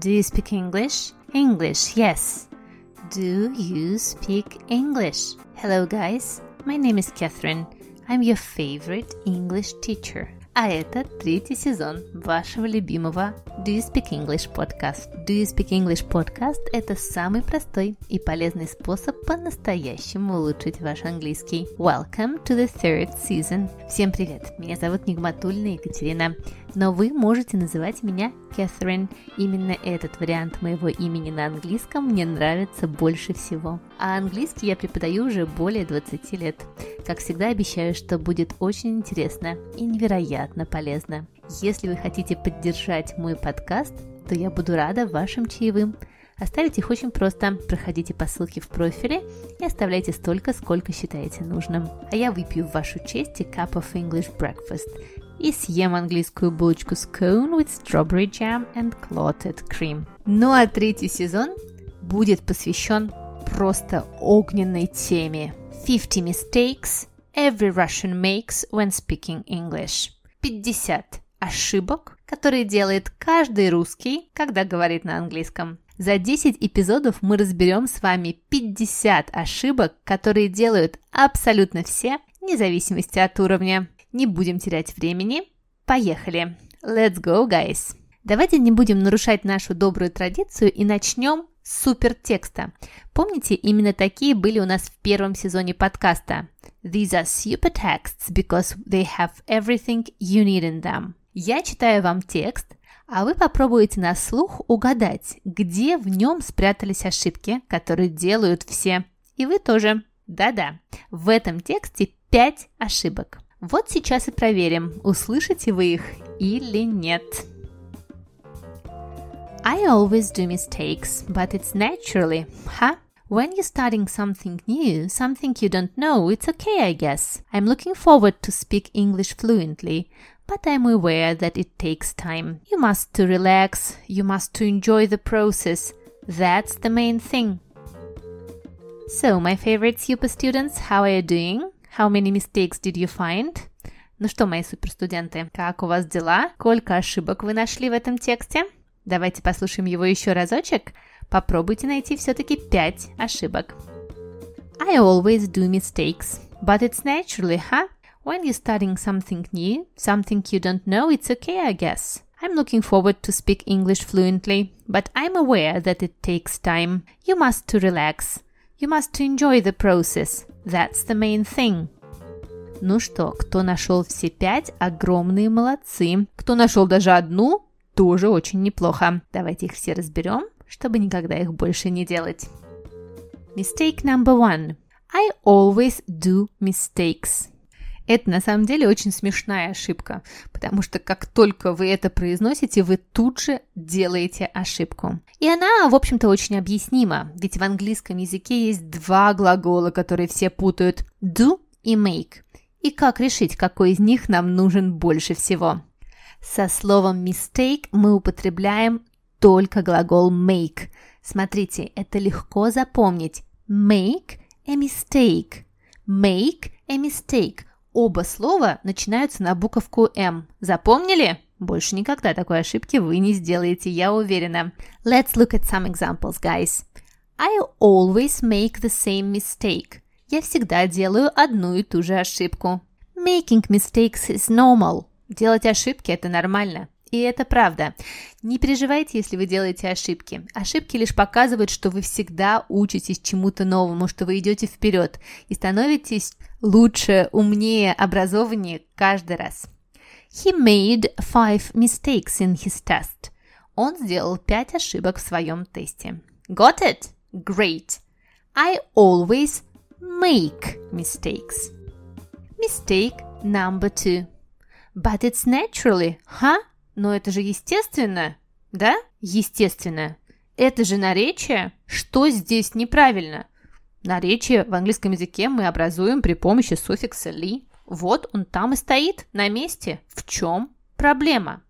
Do you speak English? English, yes. Do you speak English? Hello, guys. My name is Catherine. I'm your favorite English teacher. А это третий сезон вашего любимого Do You Speak English podcast. Do You Speak English podcast – это самый простой и полезный способ по-настоящему улучшить ваш английский. Welcome to the third season. Всем привет! Меня зовут Нигматульна Екатерина, но вы можете называть меня Catherine. Именно этот вариант моего имени на английском мне нравится больше всего. А английский я преподаю уже более 20 лет. Как всегда обещаю, что будет очень интересно и невероятно полезно. Если вы хотите поддержать мой подкаст, то я буду рада вашим чаевым. Оставить их очень просто. Проходите по ссылке в профиле и оставляйте столько, сколько считаете нужным. А я выпью в вашу честь cup of English breakfast и съем английскую булочку scone with strawberry jam and clotted cream. Ну а третий сезон будет посвящен просто огненной теме. 50 mistakes every Russian makes when speaking English. 50 ошибок, которые делает каждый русский, когда говорит на английском. За 10 эпизодов мы разберем с вами 50 ошибок, которые делают абсолютно все, вне зависимости от уровня. Не будем терять времени. Поехали! Let's go, guys! Давайте не будем нарушать нашу добрую традицию и начнем супертекста. Помните, именно такие были у нас в первом сезоне подкаста. These are super texts because they have everything you need in them. Я читаю вам текст, а вы попробуете на слух угадать, где в нем спрятались ошибки, которые делают все. И вы тоже. Да-да, в этом тексте 5 ошибок. Вот сейчас и проверим, услышите вы их или нет. I always do mistakes, but it's naturally, huh? When you're starting something new, something you don't know, it's okay, I guess. I'm looking forward to speak English fluently, but I'm aware that it takes time. You must to relax, you must to enjoy the process. That's the main thing. So, my favorite super students, how are you doing? How many mistakes did you find? Ну что, мои суперстуденты, как у вас дела? Сколько ошибок вы нашли в этом тексте? Давайте послушаем его еще разочек. Попробуйте найти все-таки 5 ошибок. I always do mistakes, but it's naturally, huh? When you're studying something new, something you don't know, it's okay, I guess. I'm looking forward to speak English fluently, but I'm aware that it takes time. You must to relax. You must to enjoy the process. That's the main thing. Ну что, кто нашел все пять, огромные молодцы. Кто нашел даже одну, тоже очень неплохо. Давайте их все разберем чтобы никогда их больше не делать. Mistake number one. I always do mistakes. Это на самом деле очень смешная ошибка, потому что как только вы это произносите, вы тут же делаете ошибку. И она, в общем-то, очень объяснима, ведь в английском языке есть два глагола, которые все путают – do и make. И как решить, какой из них нам нужен больше всего? Со словом mistake мы употребляем только глагол make. Смотрите, это легко запомнить. Make a mistake. Make a mistake. Оба слова начинаются на буковку М. Запомнили? Больше никогда такой ошибки вы не сделаете, я уверена. Let's look at some examples, guys. I always make the same mistake. Я всегда делаю одну и ту же ошибку. Making mistakes is normal. Делать ошибки – это нормально. И это правда. Не переживайте, если вы делаете ошибки. Ошибки лишь показывают, что вы всегда учитесь чему-то новому, что вы идете вперед и становитесь лучше, умнее, образованнее каждый раз. He made five mistakes in his test. Он сделал пять ошибок в своем тесте. Got it? Great. I always make mistakes. Mistake number two. But it's naturally, huh? Но это же естественно, да? Естественно. Это же наречие. Что здесь неправильно? Наречие в английском языке мы образуем при помощи суффикса «ли». Вот он там и стоит, на месте. В чем проблема?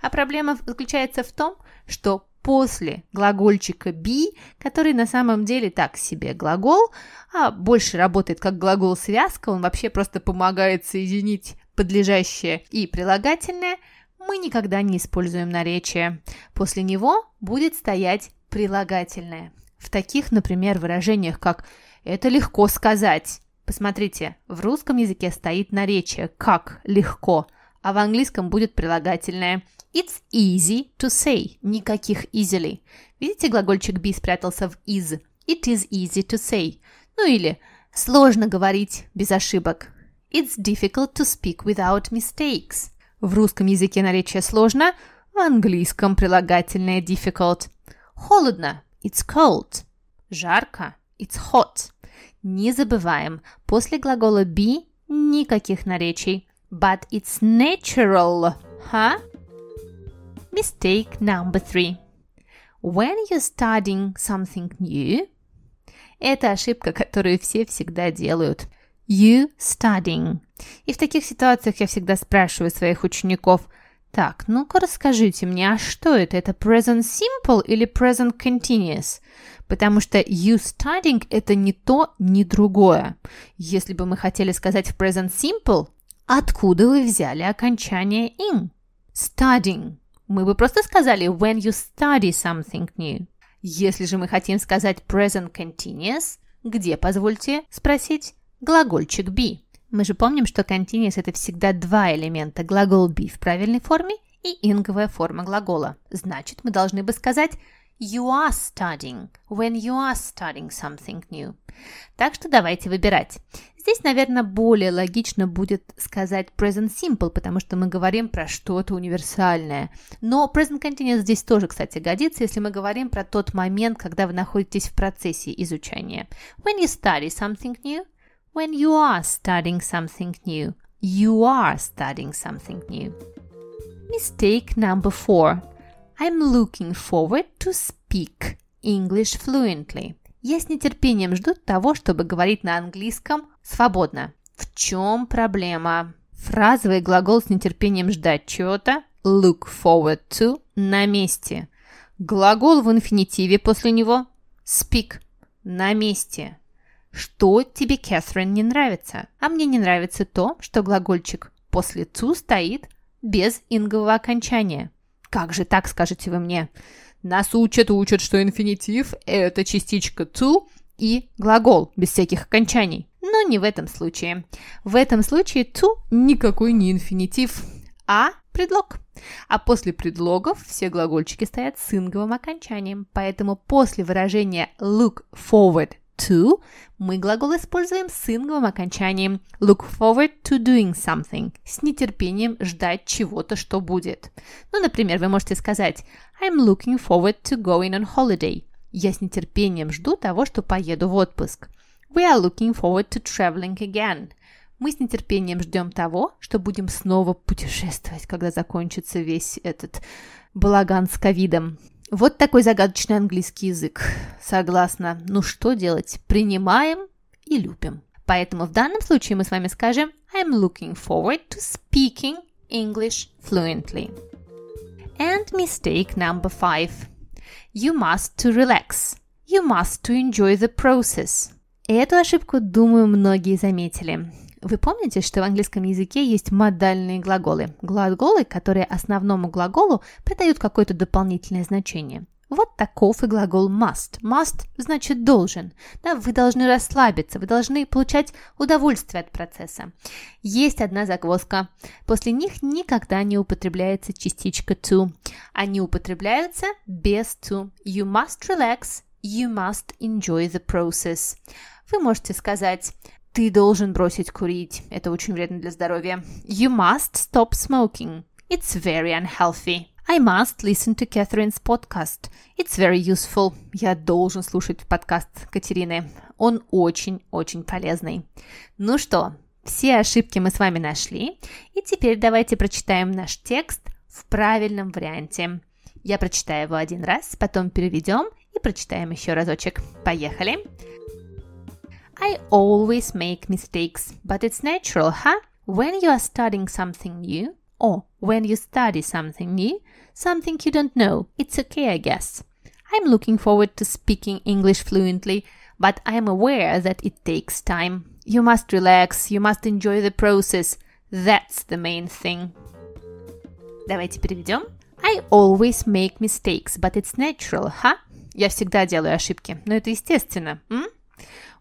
А проблема заключается в том, что после глагольчика be, который на самом деле так себе глагол, а больше работает как глагол-связка, он вообще просто помогает соединить подлежащее и прилагательное – мы никогда не используем наречие. После него будет стоять прилагательное. В таких, например, выражениях, как «это легко сказать». Посмотрите, в русском языке стоит наречие «как легко», а в английском будет прилагательное It's easy to say. Никаких easily. Видите, глагольчик be спрятался в is. It is easy to say. Ну или сложно говорить без ошибок. It's difficult to speak without mistakes. В русском языке наречие сложно, в английском прилагательное difficult. Холодно. It's cold. Жарко. It's hot. Не забываем, после глагола be никаких наречий. But it's natural. Huh? Mistake number three. When you're studying something new, это ошибка, которую все всегда делают. You studying. И в таких ситуациях я всегда спрашиваю своих учеников, так, ну-ка расскажите мне, а что это? Это present simple или present continuous? Потому что you studying это не то, ни другое. Если бы мы хотели сказать в present simple, откуда вы взяли окончание in? Studying. Мы бы просто сказали when you study something new. Если же мы хотим сказать present continuous, где, позвольте спросить, глагольчик be? Мы же помним, что continuous – это всегда два элемента – глагол be в правильной форме и инговая форма глагола. Значит, мы должны бы сказать you are studying when you are studying something new. Так что давайте выбирать. Здесь, наверное, более логично будет сказать present simple, потому что мы говорим про что-то универсальное. Но present continuous здесь тоже, кстати, годится, если мы говорим про тот момент, когда вы находитесь в процессе изучения. When you study something new, when you are studying something new, you are studying something new. Mistake number four. I'm looking forward to speak English fluently. Я с нетерпением жду того, чтобы говорить на английском свободно. В чем проблема? Фразовый глагол с нетерпением ждать чего-то look forward to на месте. Глагол в инфинитиве после него speak на месте. Что тебе, Кэтрин, не нравится? А мне не нравится то, что глагольчик после to стоит без ингового окончания. Как же так, скажете вы мне? Нас учат, учат, что инфинитив – это частичка to и глагол, без всяких окончаний. Но не в этом случае. В этом случае to никакой не инфинитив, а предлог. А после предлогов все глагольчики стоят с инговым окончанием. Поэтому после выражения look forward to мы глагол используем с инговым окончанием look forward to doing something, с нетерпением ждать чего-то, что будет. Ну, например, вы можете сказать I'm looking forward to going on holiday. Я с нетерпением жду того, что поеду в отпуск. We are looking forward to traveling again. Мы с нетерпением ждем того, что будем снова путешествовать, когда закончится весь этот балаган с ковидом. Вот такой загадочный английский язык. Согласна. Ну что делать? Принимаем и любим. Поэтому в данном случае мы с вами скажем I'm looking forward to speaking English fluently. And mistake number five. You must to relax. You must to enjoy the process. Эту ошибку, думаю, многие заметили. Вы помните, что в английском языке есть модальные глаголы? Глаголы, которые основному глаголу придают какое-то дополнительное значение. Вот таков и глагол must. Must значит должен. Да, вы должны расслабиться, вы должны получать удовольствие от процесса. Есть одна загвоздка. После них никогда не употребляется частичка to. Они употребляются без to. You must relax, you must enjoy the process. Вы можете сказать ты должен бросить курить. Это очень вредно для здоровья. You must stop smoking. It's very unhealthy. I must listen to Catherine's podcast. It's very useful. Я должен слушать подкаст Катерины. Он очень-очень полезный. Ну что, все ошибки мы с вами нашли. И теперь давайте прочитаем наш текст в правильном варианте. Я прочитаю его один раз, потом переведем и прочитаем еще разочек. Поехали! I always make mistakes, but it's natural, huh? When you are studying something new, or when you study something new, something you don't know, it's okay, I guess. I'm looking forward to speaking English fluently, but I'm aware that it takes time. You must relax, you must enjoy the process. That's the main thing. Давайте переведем. I always make mistakes, but it's natural, huh? Я всегда делаю ошибки, но это естественно. М?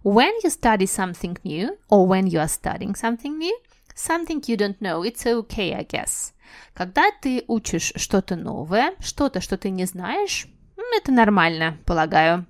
When you study something new, or when you are studying something new, something you don't know, it's okay, I guess. Когда ты учишь что-то новое, что-то, что ты не знаешь, это нормально, полагаю.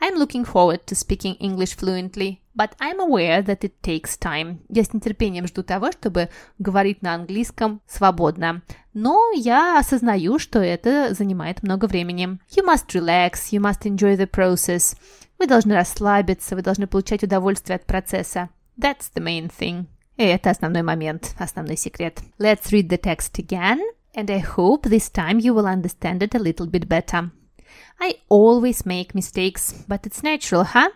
I'm looking forward to speaking English fluently, but I'm aware that it takes time. Я с нетерпением жду того, чтобы говорить на английском свободно. Но я осознаю, что это занимает много времени. You must relax, you must enjoy the process. Вы должны расслабиться, вы должны получать удовольствие от процесса. That's the main thing. И это основной момент, основной секрет. Let's read the text again, and I hope this time you will understand it a little bit better. I always make mistakes, but it's natural, huh?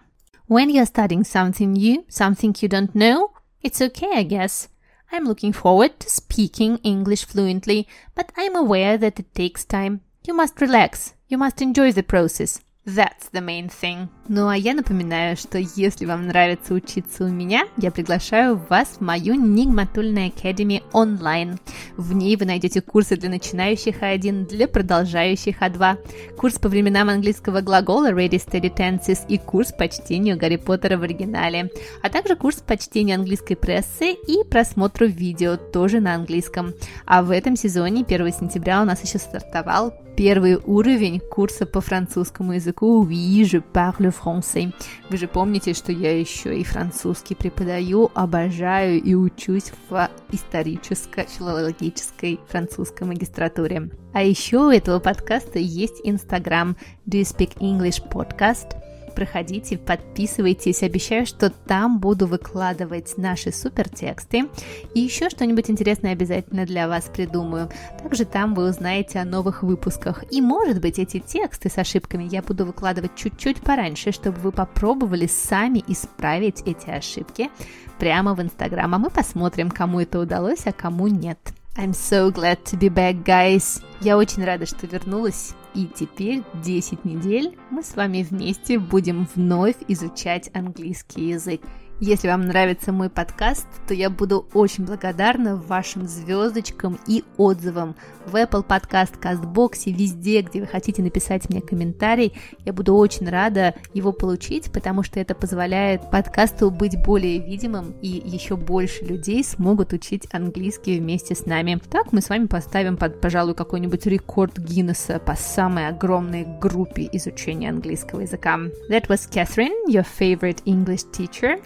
When you're studying something new, something you don't know, it's okay, I guess. I'm looking forward to speaking English fluently, but I'm aware that it takes time. You must relax. You must enjoy the process. That's the main thing. Ну а я напоминаю, что если вам нравится учиться у меня, я приглашаю вас в мою Нигматульная Academy онлайн. В ней вы найдете курсы для начинающих А1, для продолжающих А2, курс по временам английского глагола Ready Steady Tenses и курс по чтению Гарри Поттера в оригинале, а также курс по чтению английской прессы и просмотру видео тоже на английском. А в этом сезоне 1 сентября у нас еще стартовал первый уровень курса по французскому языку Oui, je parle français. Вы же помните, что я еще и французский преподаю, обожаю и учусь в исторической филологической французской магистратуре. А еще у этого подкаста есть Инстаграм Do You Speak English Podcast – проходите, подписывайтесь. Обещаю, что там буду выкладывать наши супер тексты. И еще что-нибудь интересное обязательно для вас придумаю. Также там вы узнаете о новых выпусках. И, может быть, эти тексты с ошибками я буду выкладывать чуть-чуть пораньше, чтобы вы попробовали сами исправить эти ошибки прямо в Инстаграм. А мы посмотрим, кому это удалось, а кому нет. I'm so glad to be back, guys. Я очень рада, что вернулась. И теперь 10 недель мы с вами вместе будем вновь изучать английский язык. Если вам нравится мой подкаст, то я буду очень благодарна вашим звездочкам и отзывам в Apple Podcast, CastBox, везде, где вы хотите написать мне комментарий. Я буду очень рада его получить, потому что это позволяет подкасту быть более видимым, и еще больше людей смогут учить английский вместе с нами. Так мы с вами поставим под, пожалуй, какой-нибудь рекорд Гиннесса по самой огромной группе изучения английского языка. That was Catherine, your favorite English teacher.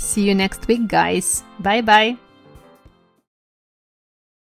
See you next week, guys. Bye bye.